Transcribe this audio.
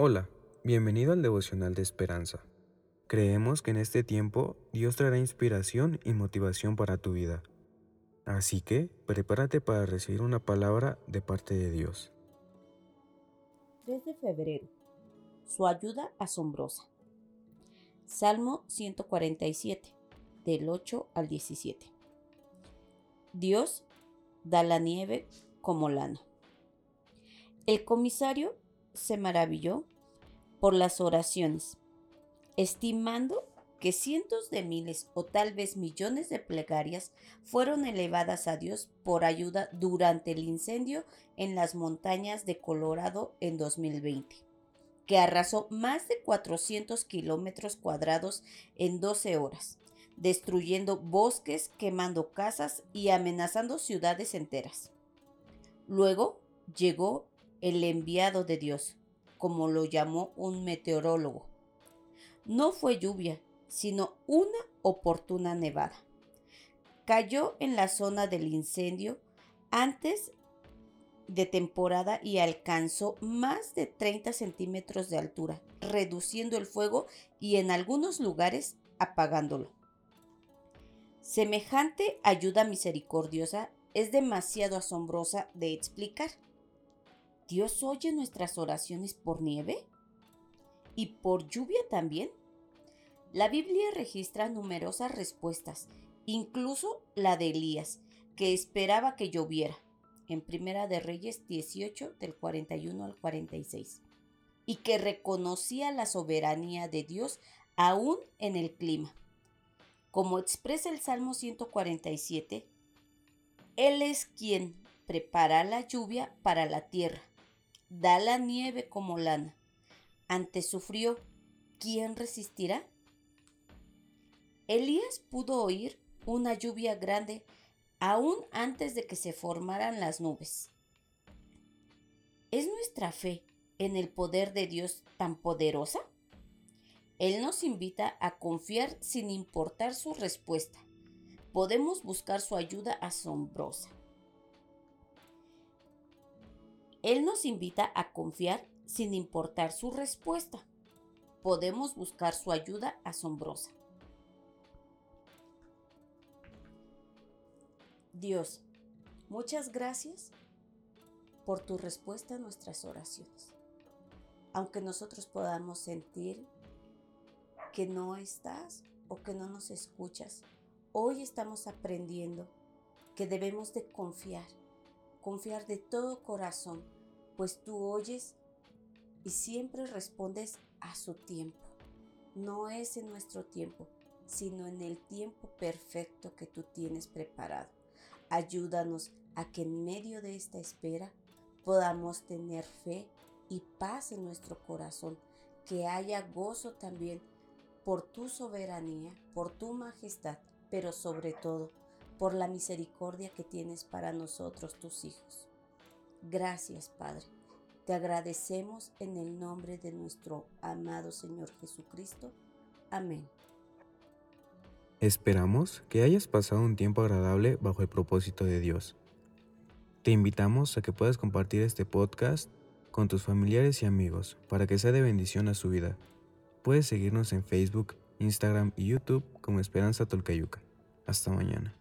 Hola, bienvenido al devocional de esperanza. Creemos que en este tiempo Dios traerá inspiración y motivación para tu vida. Así que prepárate para recibir una palabra de parte de Dios. 3 de febrero. Su ayuda asombrosa. Salmo 147, del 8 al 17. Dios da la nieve como lana. El comisario se maravilló por las oraciones, estimando que cientos de miles o tal vez millones de plegarias fueron elevadas a Dios por ayuda durante el incendio en las montañas de Colorado en 2020, que arrasó más de 400 kilómetros cuadrados en 12 horas, destruyendo bosques, quemando casas y amenazando ciudades enteras. Luego llegó el enviado de Dios, como lo llamó un meteorólogo. No fue lluvia, sino una oportuna nevada. Cayó en la zona del incendio antes de temporada y alcanzó más de 30 centímetros de altura, reduciendo el fuego y en algunos lugares apagándolo. Semejante ayuda misericordiosa es demasiado asombrosa de explicar. ¿Dios oye nuestras oraciones por nieve? ¿Y por lluvia también? La Biblia registra numerosas respuestas, incluso la de Elías, que esperaba que lloviera, en Primera de Reyes 18 del 41 al 46, y que reconocía la soberanía de Dios aún en el clima. Como expresa el Salmo 147, Él es quien prepara la lluvia para la tierra da la nieve como lana. Ante su frío, ¿quién resistirá? Elías pudo oír una lluvia grande aún antes de que se formaran las nubes. ¿Es nuestra fe en el poder de Dios tan poderosa? Él nos invita a confiar sin importar su respuesta. Podemos buscar su ayuda asombrosa. Él nos invita a confiar sin importar su respuesta. Podemos buscar su ayuda asombrosa. Dios, muchas gracias por tu respuesta a nuestras oraciones. Aunque nosotros podamos sentir que no estás o que no nos escuchas, hoy estamos aprendiendo que debemos de confiar confiar de todo corazón, pues tú oyes y siempre respondes a su tiempo. No es en nuestro tiempo, sino en el tiempo perfecto que tú tienes preparado. Ayúdanos a que en medio de esta espera podamos tener fe y paz en nuestro corazón, que haya gozo también por tu soberanía, por tu majestad, pero sobre todo por la misericordia que tienes para nosotros, tus hijos. Gracias, Padre. Te agradecemos en el nombre de nuestro amado Señor Jesucristo. Amén. Esperamos que hayas pasado un tiempo agradable bajo el propósito de Dios. Te invitamos a que puedas compartir este podcast con tus familiares y amigos para que sea de bendición a su vida. Puedes seguirnos en Facebook, Instagram y YouTube como Esperanza Tolcayuca. Hasta mañana.